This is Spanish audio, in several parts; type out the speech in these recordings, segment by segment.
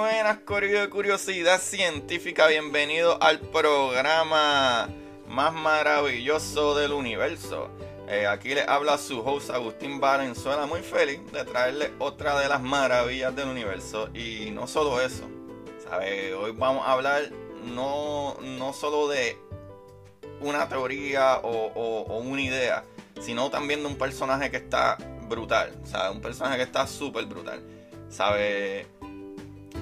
Buenas, Corillo de Curiosidad Científica. Bienvenido al programa más maravilloso del universo. Eh, aquí le habla su host Agustín Valenzuela, muy feliz de traerle otra de las maravillas del universo. Y no solo eso, ¿sabe? Hoy vamos a hablar no, no solo de una teoría o, una idea, sino también de un personaje que está brutal. Sea, un personaje que está súper brutal. ¿Sabe?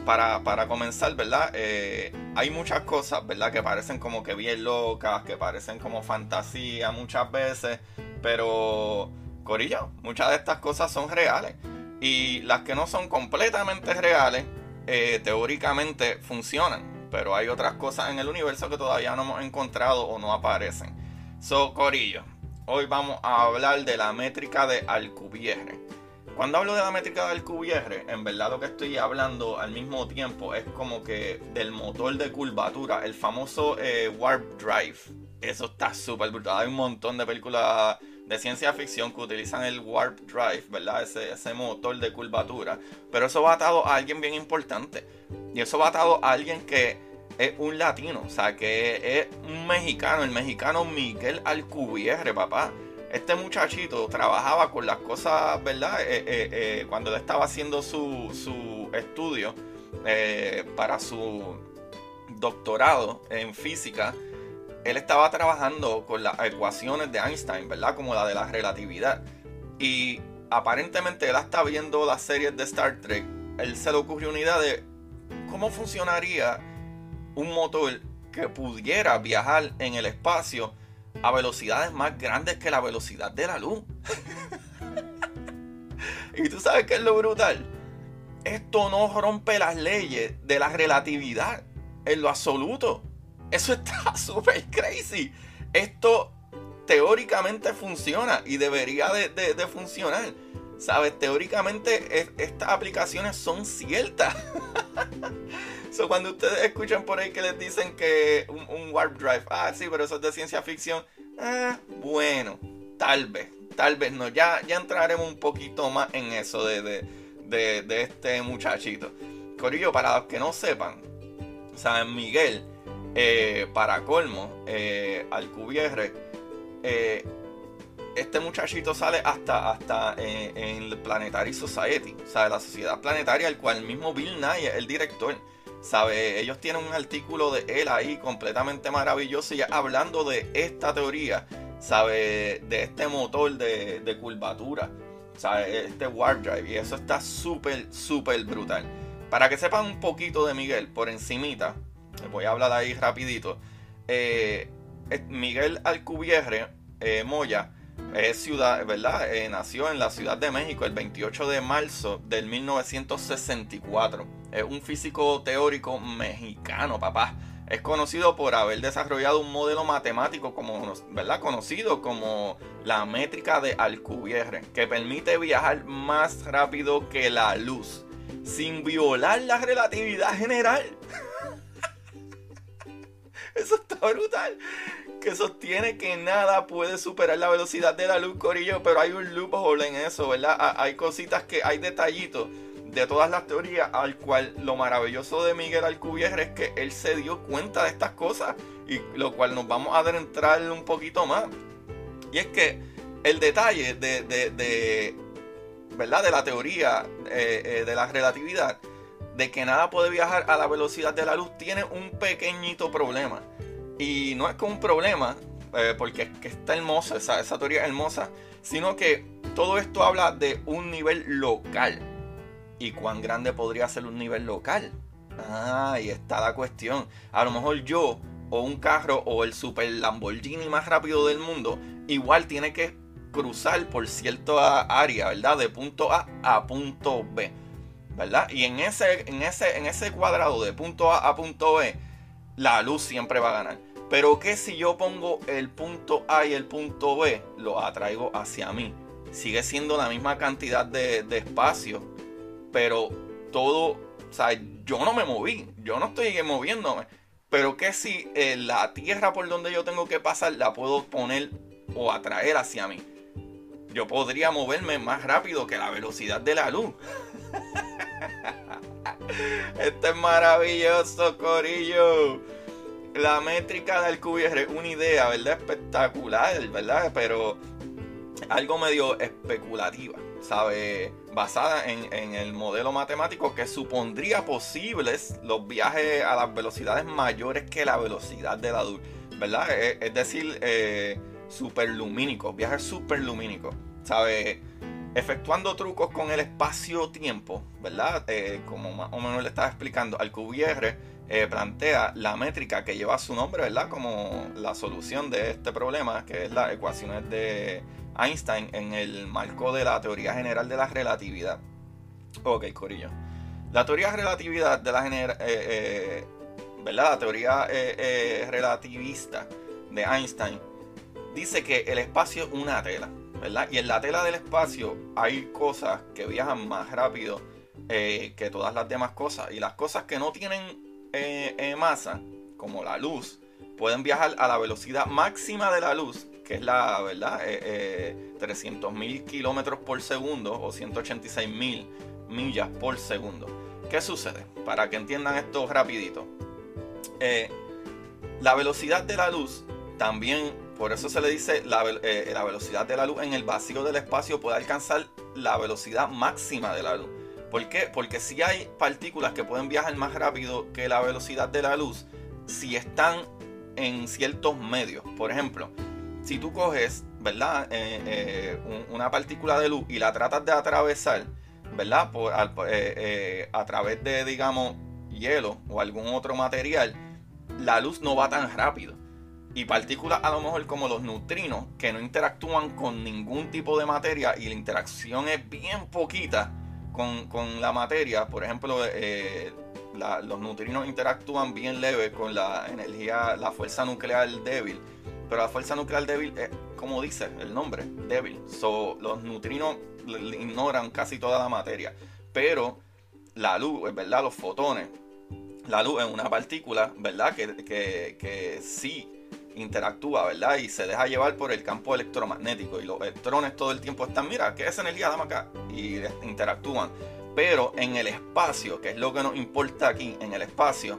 Para, para comenzar, ¿verdad? Eh, hay muchas cosas, ¿verdad? Que parecen como que bien locas, que parecen como fantasía muchas veces, pero, Corillo, muchas de estas cosas son reales. Y las que no son completamente reales, eh, teóricamente funcionan. Pero hay otras cosas en el universo que todavía no hemos encontrado o no aparecen. So, Corillo, hoy vamos a hablar de la métrica de Alcubierre. Cuando hablo de la métrica del Alcubierre, en verdad lo que estoy hablando al mismo tiempo es como que del motor de curvatura, el famoso eh, Warp Drive. Eso está súper brutal. Hay un montón de películas de ciencia ficción que utilizan el Warp Drive, ¿verdad? Ese, ese motor de curvatura. Pero eso va atado a alguien bien importante. Y eso va atado a alguien que es un latino, o sea, que es un mexicano, el mexicano Miguel Alcubierre, papá. Este muchachito trabajaba con las cosas, ¿verdad? Eh, eh, eh, cuando él estaba haciendo su, su estudio para su doctorado en física, él estaba trabajando con las ecuaciones de Einstein, ¿verdad? Como la de la relatividad. Y aparentemente él está viendo las series de Star Trek. Él se le ocurrió una idea de cómo funcionaría un motor que pudiera viajar en el espacio a velocidades más grandes que la velocidad de la luz. y tú sabes qué es lo brutal. Esto no rompe las leyes de la relatividad en lo absoluto. Eso está súper crazy. Esto teóricamente funciona y debería de, funcionar. ¿Sabes? Teóricamente es- estas aplicaciones son ciertas. Cuando ustedes escuchan por ahí que les dicen que un, warp drive, ah, sí, pero eso es de ciencia ficción, ah, bueno, tal vez, tal vez no. Ya, ya entraremos un poquito más en eso de, de, de- este muchachito. Corillo, para los que no sepan, San Miguel, eh, para colmo, eh, Alcubierre, eh, este muchachito sale hasta, hasta eh, en el Planetary Society, o sea, la sociedad planetaria, el cual mismo Bill Nye es el director. ¿Sabe? Ellos tienen un artículo de él ahí completamente maravilloso y hablando de esta teoría, ¿sabe? De este motor de, de curvatura, ¿sabe? Este warp drive. Y eso está súper, súper brutal. Para que sepan un poquito de Miguel, por encimita, voy a hablar ahí rapidito. Eh, Miguel Alcubierre eh, Moya es ciudad, ¿verdad? Eh, nació en la Ciudad de México el 28 de marzo del 1964. Es un físico teórico mexicano, papá. Es conocido por haber desarrollado un modelo matemático ¿verdad? conocido como la métrica de Alcubierre, que permite viajar más rápido que la luz, sin violar la relatividad general. Eso está brutal. Que sostiene que nada puede superar la velocidad de la luz, Corillo, pero hay un loophole en eso, ¿verdad? Ha- Hay cositas que hay detallitos de todas las teorías, al cual lo maravilloso de Miguel Alcubierre es que él se dio cuenta de estas cosas, y lo cual nos vamos a adentrar un poquito más. Y es que el detalle de, de- de, ¿verdad? de la teoría eh, eh, de la relatividad, de que nada puede viajar a la velocidad de la luz, tiene un pequeñito problema. Y no es que un problema, eh, porque es que está hermosa, esa, esa teoría es hermosa, sino que todo esto habla de un nivel local. ¿Y cuán grande podría ser un nivel local? Ah, ahí está la cuestión. A lo mejor yo, o un carro, o el super Lamborghini más rápido del mundo, igual tiene que cruzar por cierta área, ¿verdad? De punto A a punto B, ¿verdad? Y en ese, en ese, en ese cuadrado de punto A a punto B, la luz siempre va a ganar. Pero que si yo pongo el punto A y el punto B, lo atraigo hacia mí. Sigue siendo la misma cantidad de, espacio, pero todo, o sea, yo no me moví, yo no estoy moviéndome. Pero que si eh, la tierra por donde yo tengo que pasar la puedo poner o atraer hacia mí. Yo podría moverme más rápido que la velocidad de la luz. Esto es maravilloso, Corillo la métrica del QBR, una idea, ¿verdad? Espectacular, ¿verdad? Pero algo medio especulativa, ¿sabe? Basada en, el modelo matemático que supondría posibles los viajes a las velocidades mayores que la velocidad de la luz, ¿verdad? Es, decir, eh, superlumínicos, viajes superlumínicos, ¿sabe? Efectuando trucos con el espacio-tiempo, ¿verdad? Eh, como más o menos le estaba explicando, al QBR eh, plantea la métrica que lleva su nombre, ¿verdad? Como la solución de este problema, que es las ecuaciones de Einstein en el marco de la teoría general de la relatividad. Ok, Corillo. La teoría de relatividad de la eh, eh, ¿verdad? La teoría relativista de Einstein dice que el espacio es una tela, ¿verdad? Y en la tela del espacio hay cosas que viajan más rápido que todas las demás cosas. Y las cosas que no tienen eh, masa, como la luz, pueden viajar a la velocidad máxima de la luz, que es la, ¿verdad? Eh, eh, mil kilómetros por segundo o 186 mil millas por segundo. ¿Qué sucede? Para que entiendan esto rapidito. Eh, la velocidad de la luz también, por eso se le dice la, la velocidad de la luz en el vacío del espacio puede alcanzar la velocidad máxima de la luz. ¿Por qué? Porque si hay partículas que pueden viajar más rápido que la velocidad de la luz, si están en ciertos medios. Por ejemplo, si tú coges, ¿verdad? Eh, eh, una partícula de luz y la tratas de atravesar, ¿verdad? Eh, a través de, digamos, hielo o algún otro material, la luz no va tan rápido. Y partículas a lo mejor como los neutrinos, que no interactúan con ningún tipo de materia y la interacción es bien poquita, con, la materia, por ejemplo, eh, los neutrinos interactúan bien leve con la energía, la fuerza nuclear débil. Pero la fuerza nuclear débil es, como dice el nombre, débil. So, los neutrinos ignoran casi toda la materia. Pero la luz, ¿verdad? Los fotones. La luz es una partícula, ¿verdad? Que, que, que sí interactúa, ¿verdad? Y se deja llevar por el campo electromagnético. Y los electrones todo el tiempo están, mira, ¿qué es energía? Dame acá. Y interactúan. Pero en el espacio, que es lo que nos importa aquí, en el espacio,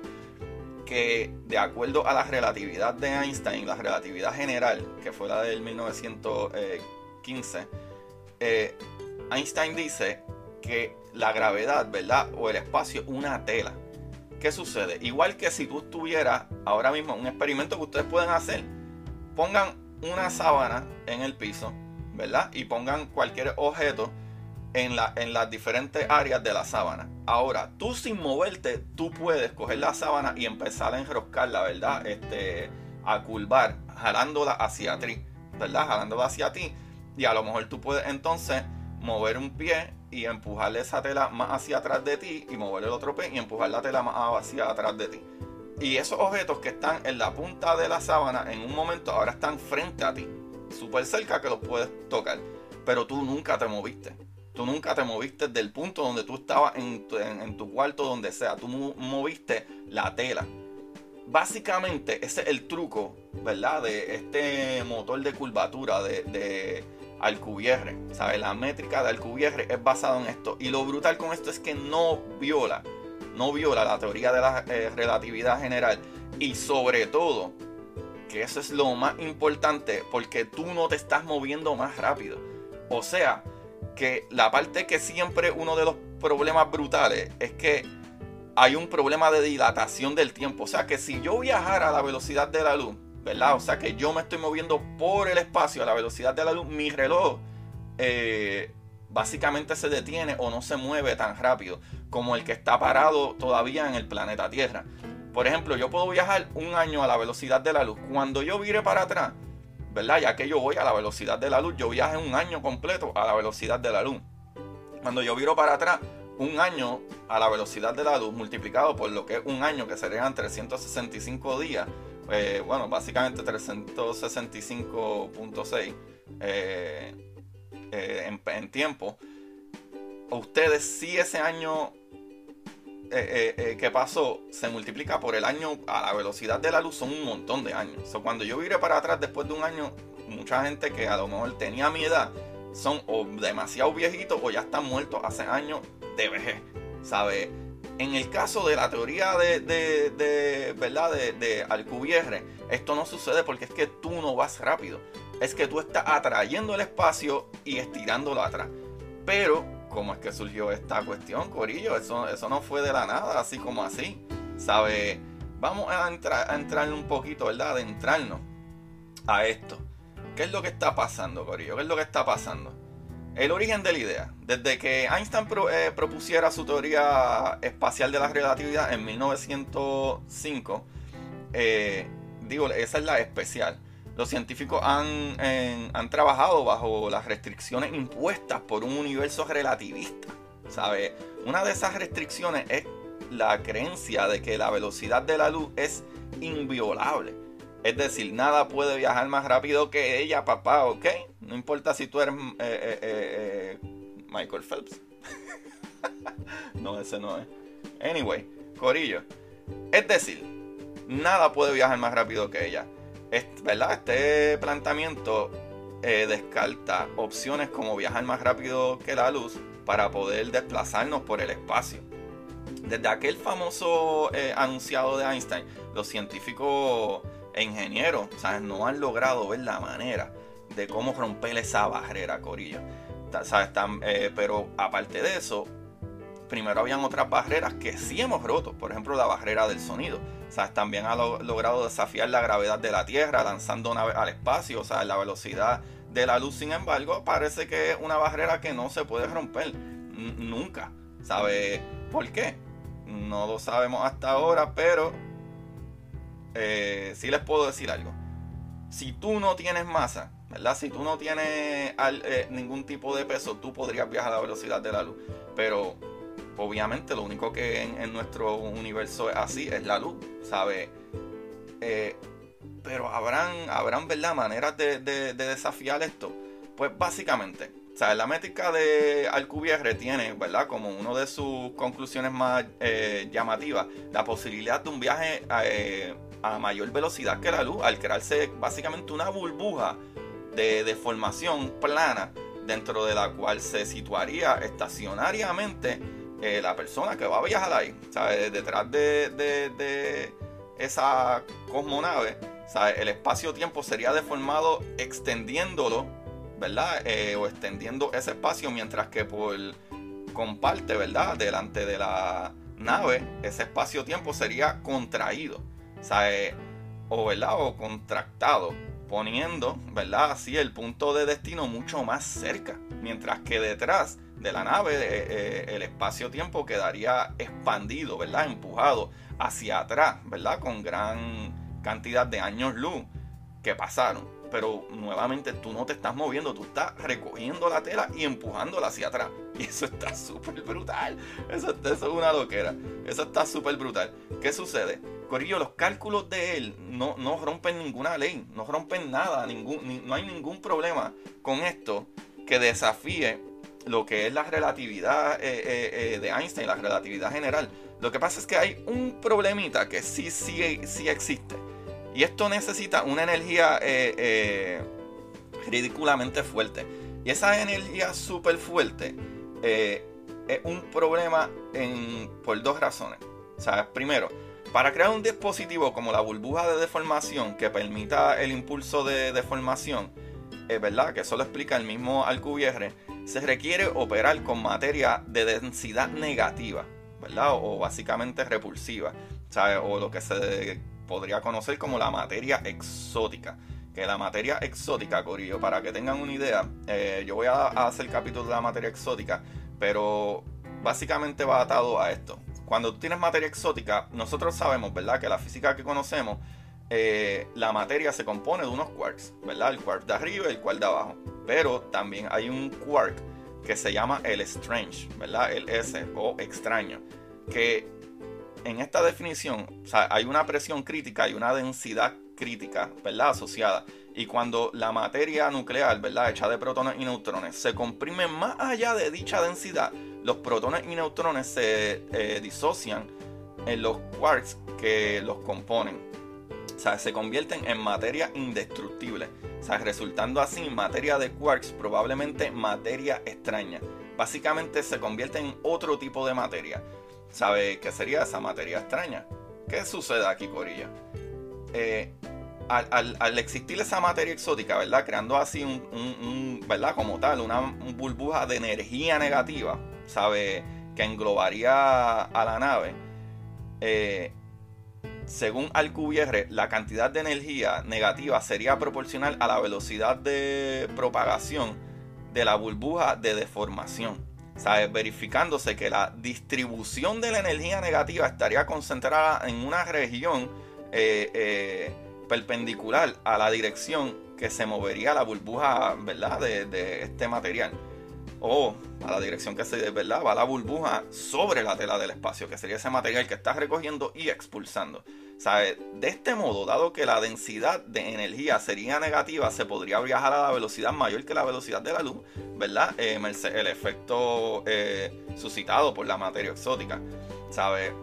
que de acuerdo a la relatividad de Einstein, la relatividad general, que fue la del 1915, eh, Einstein dice que la gravedad, ¿verdad? O el espacio, una tela. ¿Qué sucede? Igual que si tú estuvieras ahora mismo, un experimento que ustedes pueden hacer, pongan una sábana en el piso, ¿verdad? Y pongan cualquier objeto en, la, en las diferentes áreas de la sábana. Ahora, tú sin moverte, tú puedes coger la sábana y empezar a enroscarla, ¿verdad? Este, a curvar, jalándola hacia ti, ¿verdad? Jalándola hacia ti. Y a lo mejor tú puedes entonces mover un pie y empujarle esa tela más hacia atrás de ti y mover el otro pie y empujar la tela más hacia atrás de ti. Y esos objetos que están en la punta de la sábana en un momento ahora están frente a ti, súper cerca que los puedes tocar, pero tú nunca te moviste. Tú nunca te moviste del punto donde tú estabas en tu, cuarto, donde sea. Tú moviste la tela. Básicamente, ese es el truco, ¿verdad? De este motor de curvatura, de Alcubierre. ¿Sabes? La métrica de Alcubierre es basada en esto. Y lo brutal con esto es que no viola, no viola la teoría de la eh, relatividad general. Y sobre todo, que eso es lo más importante, porque tú no te estás moviendo más rápido. O sea, que la parte que siempre uno de los problemas brutales es que hay un problema de dilatación del tiempo. O sea, que si yo viajara a la velocidad de la luz, ¿verdad? O sea que yo me estoy moviendo por el espacio a la velocidad de la luz. Mi reloj eh, básicamente se detiene o no se mueve tan rápido como el que está parado todavía en el planeta Tierra. Por ejemplo, yo puedo viajar un año a la velocidad de la luz. Cuando yo vire para atrás, ¿verdad? Ya que yo voy a la velocidad de la luz, yo viaje un año completo a la velocidad de la luz. Cuando yo viro para atrás, un año a la velocidad de la luz multiplicado por lo que es un año, que serían 365 días, eh, bueno, básicamente 365.6 eh, eh, en, tiempo, ustedes si ese año que pasó se multiplica por el año a la velocidad de la luz, son un montón de años. cuando yo vire para atrás después de un año, mucha gente que a lo mejor tenía mi edad, son o demasiado viejitos o ya están muertos hace años de vejez, ¿sabes? En el caso de la teoría de, de, ¿verdad? De, de Alcubierre, esto no sucede porque es que tú no vas rápido. Es que tú estás atrayendo el espacio y estirándolo atrás. Pero, ¿cómo es que surgió esta cuestión, Corillo? Eso, eso no fue de la nada, así como así. ¿Sabe? Vamos a entrar, a entrar un poquito, ¿verdad? Adentrarnos a esto. ¿Qué es lo que está pasando, Corillo? ¿Qué es lo que está pasando? El origen de la idea. Desde que Einstein eh, propusiera su teoría espacial de la relatividad en 1905, eh, digo, esa es la especial. Los científicos han, trabajado bajo las restricciones impuestas por un universo relativista. ¿sabe? Una de esas restricciones es la creencia de que la velocidad de la luz es inviolable. Es decir, nada puede viajar más rápido que ella, papá, ¿ok? No importa si tú eres eh, eh, eh, Michael Phelps. no, ese no es. Anyway, Corillo. Es decir, nada puede viajar más rápido que ella. ¿verdad? Este planteamiento descarta opciones como viajar más rápido que la luz para poder desplazarnos por el espacio. Desde aquel famoso anunciado de Einstein, los científicos ingenieros, ¿sabes? No han logrado ver la manera de cómo romper esa barrera, Corillo. ¿Sabes? Eh, pero aparte de eso, primero habían otras barreras que sí hemos roto. Por ejemplo, la barrera del sonido. ¿Sabes? También ha logrado desafiar la gravedad de la Tierra lanzando al espacio. O sea, la velocidad de la luz, sin embargo, parece que es una barrera que no se puede romper nunca. ¿Sabe por qué? No lo sabemos hasta ahora, pero eh, sí les puedo decir algo. Si tú no tienes masa, ¿verdad? Si tú no tienes eh, ningún tipo de peso, tú podrías viajar a la velocidad de la luz. Pero obviamente lo único que en, nuestro universo es así, es la luz, ¿sabes? Eh, pero habrán, habrán, ¿verdad? Maneras de, desafiar esto. Pues básicamente, o la métrica de Alcubierre tiene, ¿verdad? Como una de sus conclusiones más llamativas, la posibilidad de un viaje a mayor velocidad que la luz, al crearse básicamente una burbuja de deformación plana dentro de la cual se situaría estacionariamente eh, la persona que va a viajar ahí, ¿sabes? Detrás de, esa cosmonave, ¿sabes? El espacio-tiempo sería deformado extendiéndolo, ¿verdad? Eh, o extendiendo ese espacio mientras que por comparte, ¿verdad? Delante de la nave, ese espacio-tiempo sería contraído. ¿Sabes? O. O contractado, poniendo, ¿verdad? Así el punto de destino mucho más cerca. Mientras que detrás de la nave eh, eh, el espacio-tiempo quedaría expandido, ¿verdad? Empujado hacia atrás, ¿verdad? Con gran cantidad de años luz que pasaron pero nuevamente tú no te estás moviendo, tú estás recogiendo la tela y empujándola hacia atrás. Y eso está súper brutal. Eso, es una loquera. Eso está súper brutal. ¿Qué sucede? Corillo, los cálculos de él no, no rompen ninguna ley, no rompen nada, ningún, no hay ningún problema con esto que desafíe lo que es la relatividad eh, eh, eh, de Einstein, la relatividad general. Lo que pasa es que hay un problemita que sí, sí, sí existe y esto necesita una energía eh, eh, ridículamente fuerte. Y esa energía súper fuerte eh, es un problema por dos razones. Primero, para crear un dispositivo como la burbuja de deformación que permita el impulso de deformación, es verdad que eso lo explica el mismo Alcubierre, se requiere operar con materia de densidad negativa, ¿verdad? O, básicamente repulsiva, O lo que se podría conocer como la materia exótica. Que la materia exótica, Corillo, para que tengan una idea, eh, yo voy a, hacer el capítulo de la materia exótica, pero básicamente va atado a esto. Cuando tú tienes materia exótica, nosotros sabemos, ¿verdad? Que la física que conocemos, eh, la materia se compone de unos quarks, ¿verdad? El quark de arriba y el quark de abajo. Pero también hay un quark que se llama el strange, ¿verdad? El S o extraño. Que en esta definición hay una presión crítica y una densidad crítica, ¿verdad? Asociada. Y cuando la materia nuclear, ¿verdad? Hecha de protones y neutrones, se comprime más allá de dicha densidad, los protones y neutrones se eh, disocian en los quarks que los componen. O sea, se convierten en materia indestructible. O sea, resultando así materia de quarks, probablemente materia extraña. Básicamente se convierte en otro tipo de materia. ¿Sabe qué sería esa materia extraña? ¿Qué sucede aquí, Corilla? Eh, al, existir esa materia exótica, ¿verdad? Creando así un, ¿verdad? Como tal, una burbuja de energía negativa, ¿sabe? Que englobaría a la nave. Eh, según Alcubierre, la cantidad de energía negativa sería proporcional a la velocidad de propagación de la burbuja de deformación. ¿Sabes? Verificándose que la distribución de la energía negativa estaría concentrada en una región eh, eh, perpendicular a la dirección que se movería la burbuja ¿verdad? De, este material. O a la dirección que se ¿verdad? va la burbuja sobre la tela del espacio, que sería ese material que está recogiendo y expulsando. De este modo, dado que la densidad de energía sería negativa, se podría viajar a la velocidad mayor que la velocidad de la luz, ¿verdad? Eh, el efecto eh, suscitado por la materia exótica, ¿sabe?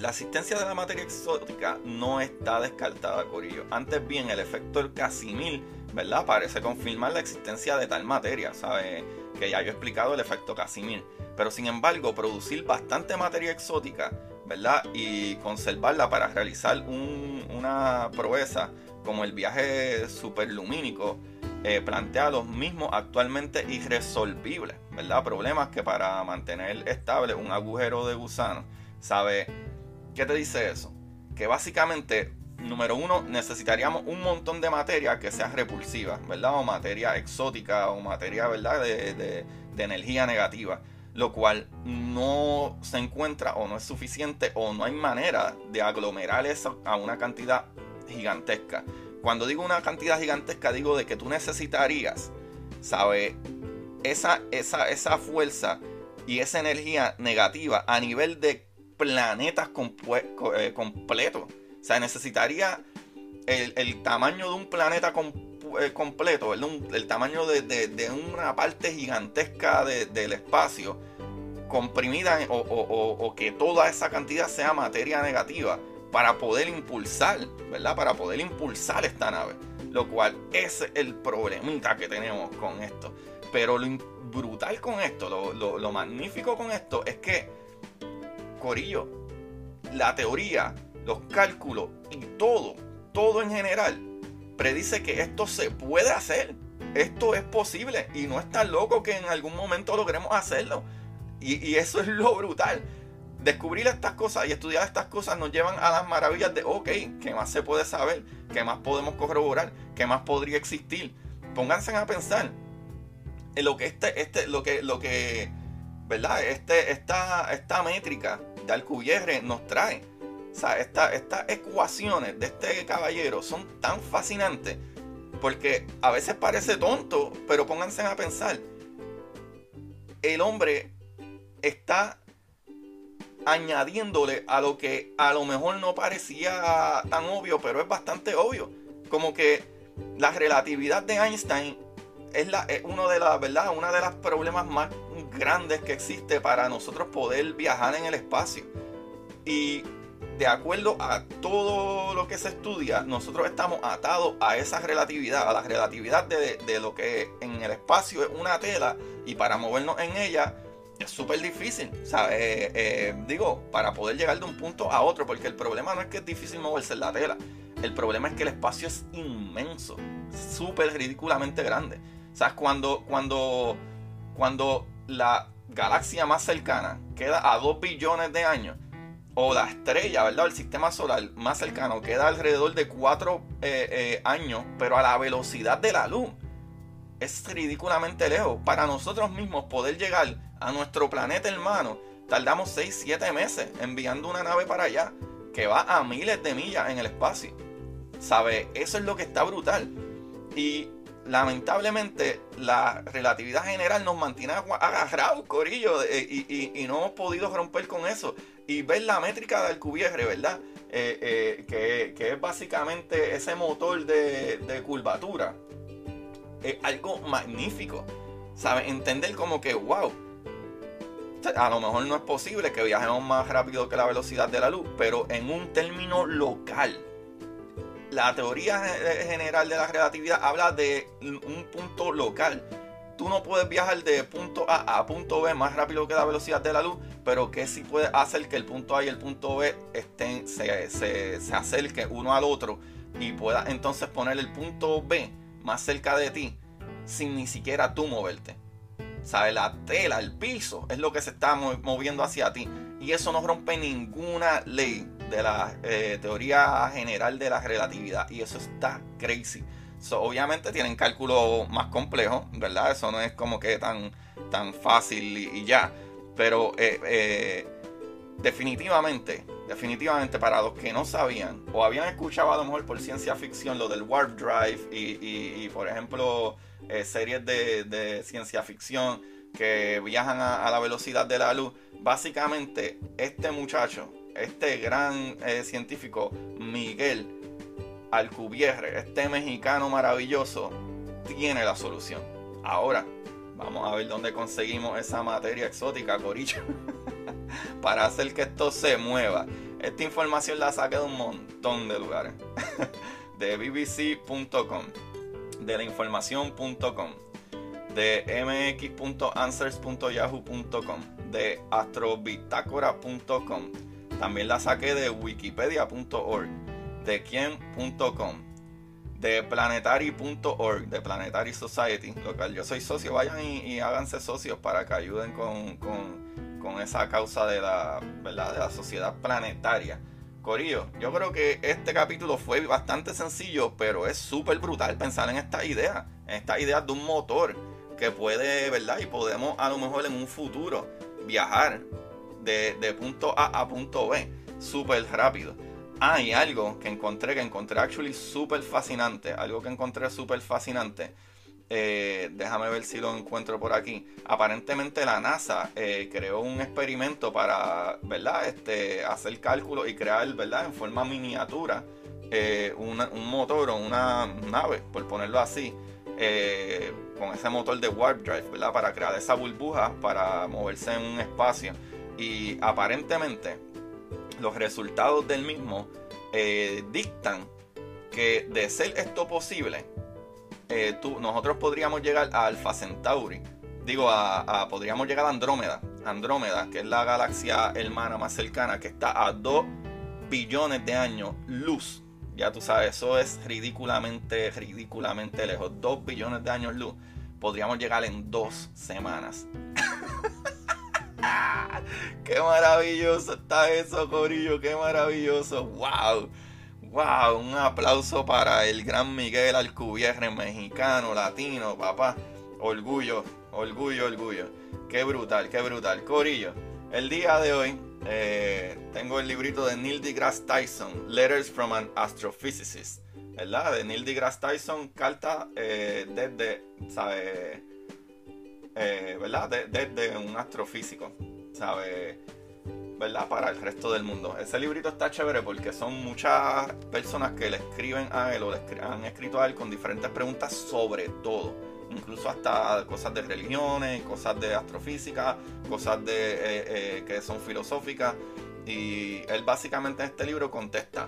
La existencia de la materia exótica no está descartada, Corillo. Antes bien, el efecto del Casimir, ¿verdad? Parece confirmar la existencia de tal materia, ¿sabe? Que ya yo he explicado el efecto Casimir. Pero sin embargo, producir bastante materia exótica Y conservarla para realizar una proeza como el viaje superlumínico eh, plantea los mismos actualmente irresolvibles. Problemas que para mantener estable un agujero de gusano, ¿sabe? ¿Qué te dice eso? Que básicamente, número uno, necesitaríamos un montón de materia que sea repulsiva, ¿verdad? O materia exótica o materia, ¿verdad? de energía negativa lo cual no se encuentra o no es suficiente o no hay manera de aglomerar eso a una cantidad gigantesca. Cuando digo una cantidad gigantesca, digo de que tú necesitarías, ¿sabes? Esa, esa, esa fuerza y esa energía negativa a nivel de planetas eh, completos. O sea, necesitaría el, tamaño de un planeta eh, completo, el, tamaño de, una parte gigantesca del espacio comprimida o, que toda esa cantidad sea materia negativa para poder impulsar, ¿verdad? Para poder impulsar esta nave. Lo cual es el problemita que tenemos con esto. Pero lo brutal con esto, lo, lo magnífico con esto es que, Corillo, la teoría, los cálculos y todo, todo en general, predice que esto se puede hacer. Esto es posible y no es tan loco que en algún momento logremos hacerlo. Y, eso es lo brutal. Descubrir estas cosas y estudiar estas cosas nos llevan a las maravillas de, ok, ¿qué más se puede saber? ¿Qué más podemos corroborar? ¿Qué más podría existir? Pónganse a pensar en lo que este, este, lo que, lo que, ¿verdad? Este, esta, esta métrica de Alcubierre nos trae. O sea, estas ecuaciones de este caballero son tan fascinantes porque a veces parece tonto, pero pónganse a pensar. El hombre está añadiéndole a lo que a lo mejor no parecía tan obvio, pero es bastante obvio. Como que la relatividad de Einstein es, la, uno de las, ¿verdad? Una de los problemas más grandes que existe para nosotros poder viajar en el espacio. Y de acuerdo a todo lo que se estudia, nosotros estamos atados a esa relatividad, a la relatividad de, de lo que en el espacio es una tela y para movernos en ella es súper difícil, ¿sabes? Eh, eh, digo, para poder llegar de un punto a otro, porque el problema no es que es difícil moverse en la tela, el problema es que el espacio es inmenso, súper ridículamente grande. ¿Sabes? Cuando, cuando, cuando la galaxia más cercana queda a 2 billones de años, o la estrella, ¿verdad? El sistema solar más cercano queda alrededor de 4 eh, eh, años, pero a la velocidad de la luz. Es ridículamente lejos. Para nosotros mismos poder llegar a nuestro planeta hermano, tardamos 6, 7 meses enviando una nave para allá, que va a miles de millas en el espacio. ¿Sabe? Eso es lo que está brutal. Y lamentablemente la relatividad general nos mantiene agarrados, corillo, y, no hemos podido romper con eso. Y ver la métrica del Alcubierre, ¿verdad? Eh, eh, que, es básicamente ese motor de, curvatura. Es algo magnífico. ¿Sabes? Entender como que, wow, a lo mejor no es posible que viajemos más rápido que la velocidad de la luz, pero en un término local la teoría general de la relatividad habla de un punto local. Tú no puedes viajar de punto A a punto B más rápido que la velocidad de la luz, pero que sí puede hacer que el punto A y el punto B estén, se, se, acerquen uno al otro y pueda entonces poner el punto B más cerca de ti sin ni siquiera tú moverte. ¿Sabes? La tela, el piso es lo que se está moviendo hacia ti. Y eso no rompe ninguna ley de la eh, teoría general de la relatividad. Y eso está crazy. obviamente tienen cálculos más complejos, ¿verdad? Eso no es como que tan, tan fácil y, ya. Pero eh, eh, definitivamente, definitivamente para los que no sabían o habían escuchado a lo mejor por ciencia ficción lo del Warp Drive y, por ejemplo series de, ciencia ficción que viajan a la velocidad de la luz, básicamente este muchacho este gran eh, científico Miguel Alcubierre, este mexicano maravilloso, tiene la solución. Ahora, vamos a ver dónde conseguimos esa materia exótica, Corillo, para hacer que esto se mueva. Esta información la saqué de un montón de lugares. de bbc.com, de lainformación.com, de mx.answers.yahoo.com, de astrobitácora.com también la saqué de wikipedia.org, de quien.com, de planetary.org, de Planetary Society, local. Yo soy socio, vayan y, háganse socios para que ayuden con, esa causa de la, ¿verdad? de la sociedad planetaria. Corillo, yo creo que este capítulo fue bastante sencillo, pero es súper brutal pensar en esta idea, en esta idea de un motor que puede, ¿verdad? Y podemos a lo mejor en un futuro viajar de, punto A a punto B, súper rápido. Ah, algo que encontré, que encontré actually súper fascinante, algo que encontré súper fascinante. Eh, déjame ver si lo encuentro por aquí. Aparentemente la NASA eh, creó un experimento para, ¿verdad? Este, hacer cálculos y crear, ¿verdad? En forma miniatura eh, un motor o una nave, por ponerlo así, con ese motor de warp drive, ¿verdad? Para crear esa burbuja para moverse en un espacio y aparentemente los resultados del mismo eh, dictan que de ser esto posible, eh, nosotros podríamos llegar a Alpha Centauri. Digo, podríamos llegar a Andrómeda. Andrómeda, que es la galaxia hermana más cercana, que está a 2 billones de años luz. Ya tú sabes, eso es ridículamente, ridículamente lejos. 2 billones de años luz. Podríamos llegar en dos semanas. Qué maravilloso está eso, Corillo. Qué maravilloso. Wow. Wow. Un aplauso para el gran Miguel Alcubierre, mexicano, latino, papá. Orgullo, orgullo, orgullo. Qué brutal, qué brutal. Corillo. El día de hoy eh, tengo el librito de Neil deGrasse Tyson, Letters from an Astrophysicist. ¿Verdad? De Neil deGrasse Tyson, carta eh, desde. Eh, ¿verdad? Desde un astrofísico, ¿sabe? ¿Verdad? Para el resto del mundo. Ese librito está chévere porque son muchas personas que le escriben a él o le han escrito a él con diferentes preguntas sobre todo. Incluso hasta cosas de religiones, cosas de astrofísica, cosas de, eh, eh, que son filosóficas. Y él básicamente en este libro contesta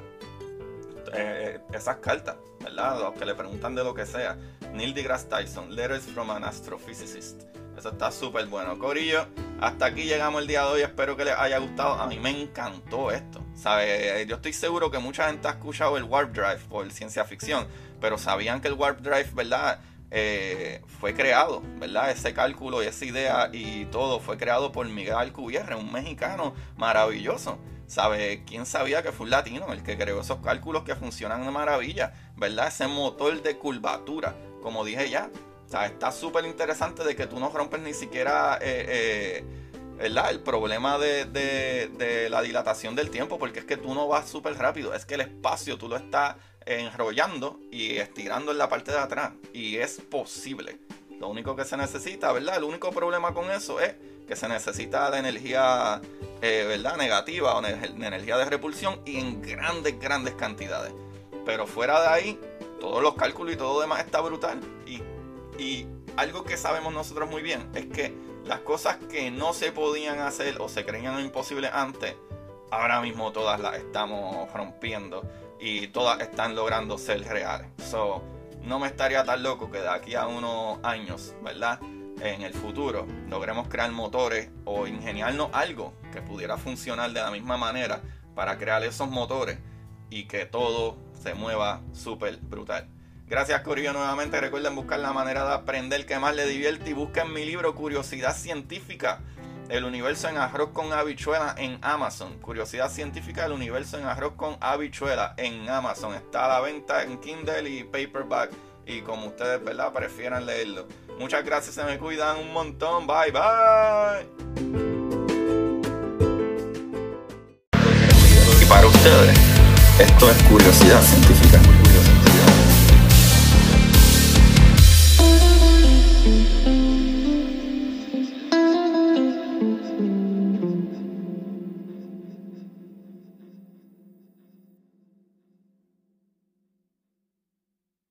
esas cartas, ¿verdad? Los que le preguntan de lo que sea. Neil deGrasse Tyson, Letters from an Astrophysicist. Eso está súper bueno. Corillo, hasta aquí llegamos el día de hoy. Espero que les haya gustado. A mí me encantó esto. ¿Sabe? Yo estoy seguro que mucha gente ha escuchado el Warp Drive por ciencia ficción, pero sabían que el Warp Drive, ¿verdad? Eh, fue creado, ¿verdad? Ese cálculo y esa idea y todo fue creado por Miguel Alcubierre, un mexicano maravilloso. ¿Sabe? ¿Quién sabía que fue un latino el que creó esos cálculos que funcionan de maravilla? ¿Verdad? Ese motor de curvatura, como dije ya. O sea, está súper interesante de que tú no rompes ni siquiera eh, eh, el problema de, de, la dilatación del tiempo, porque es que tú no vas súper rápido, es que el espacio tú lo estás enrollando y estirando en la parte de atrás, y es posible. Lo único que se necesita, ¿verdad? El único problema con eso es que se necesita de energía, eh, ¿verdad? Negativa o energía de repulsión y en grandes, grandes cantidades. Pero fuera de ahí, todos los cálculos y todo demás está brutal. Y, y algo que sabemos nosotros muy bien es que las cosas que no se podían hacer o se creían imposibles antes, ahora mismo todas las estamos rompiendo y todas están logrando ser reales. So, no me estaría tan loco que de aquí a unos años, ¿verdad? En el futuro logremos crear motores o ingeniarnos algo que pudiera funcionar de la misma manera para crear esos motores y que todo se mueva súper brutal. Gracias Corillo nuevamente. Recuerden buscar la manera de aprender que más les divierte y busquen mi libro Curiosidad Científica el universo en arroz con habichuela en Amazon. Curiosidad científica del universo en arroz con habichuela en Amazon. Está a la venta en Kindle y paperback. Y como ustedes, ¿verdad? Prefieran leerlo. Muchas gracias, se me cuidan un montón. Bye, bye. Y para ustedes, esto es curiosidad científica.